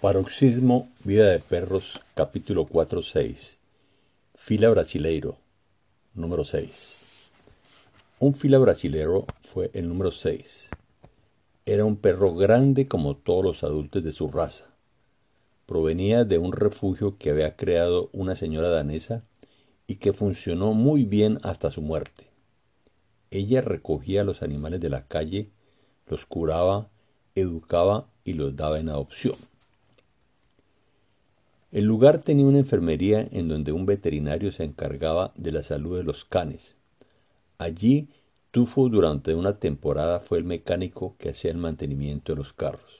Paroxismo Vida de Perros, capítulo 4-6. Fila Brasileiro, número 6. Un fila brasilero fue el número 6. Era un perro grande como todos los adultos de su raza. Provenía de un refugio que había creado una señora danesa y que funcionó muy bien hasta su muerte. Ella recogía a los animales de la calle, los curaba, educaba y los daba en adopción. El lugar tenía una enfermería en donde un veterinario se encargaba de la salud de los canes. Allí, Tufo durante una temporada fue el mecánico que hacía el mantenimiento de los carros.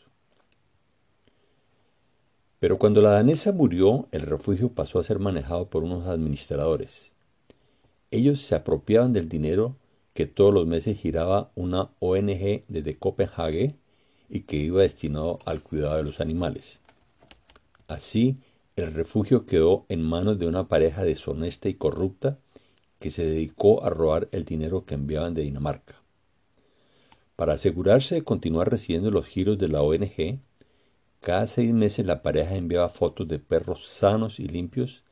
Pero cuando la danesa murió, el refugio pasó a ser manejado por unos administradores. Ellos se apropiaban del dinero que todos los meses giraba una ONG desde Copenhague y que iba destinado al cuidado de los animales. Así, el refugio quedó en manos de una pareja deshonesta y corrupta que se dedicó a robar el dinero que enviaban de Dinamarca. Para asegurarse de continuar recibiendo los giros de la ONG, cada seis meses la pareja enviaba fotos de perros sanos y limpios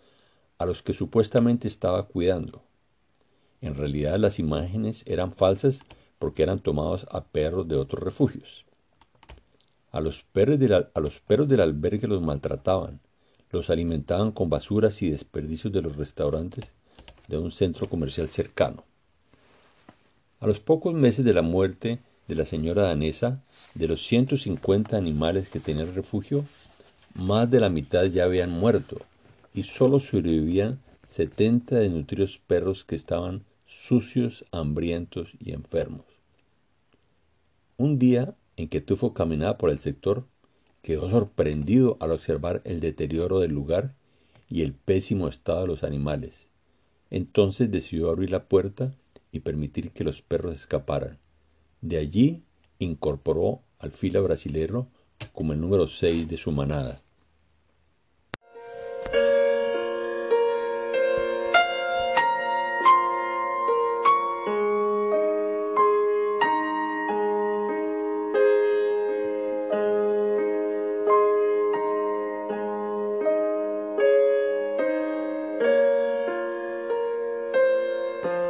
a los que supuestamente estaba cuidando. En realidad las imágenes eran falsas porque eran tomados a perros de otros refugios. A los perros, a los perros del albergue los maltrataban, los alimentaban con basuras y desperdicios de los restaurantes de un centro comercial cercano. A los pocos meses de la muerte de la señora danesa, de los 150 animales que tenía el refugio, más de la mitad ya habían muerto y solo sobrevivían 70 desnutridos perros que estaban sucios, hambrientos y enfermos. Un día en que Tufo caminaba por el sector, Quedó sorprendido al observar el deterioro del lugar y el pésimo estado de los animales. Entonces decidió abrir la puerta y permitir que los perros escaparan. De allí incorporó al fila brasilero como el número 6 de su manada.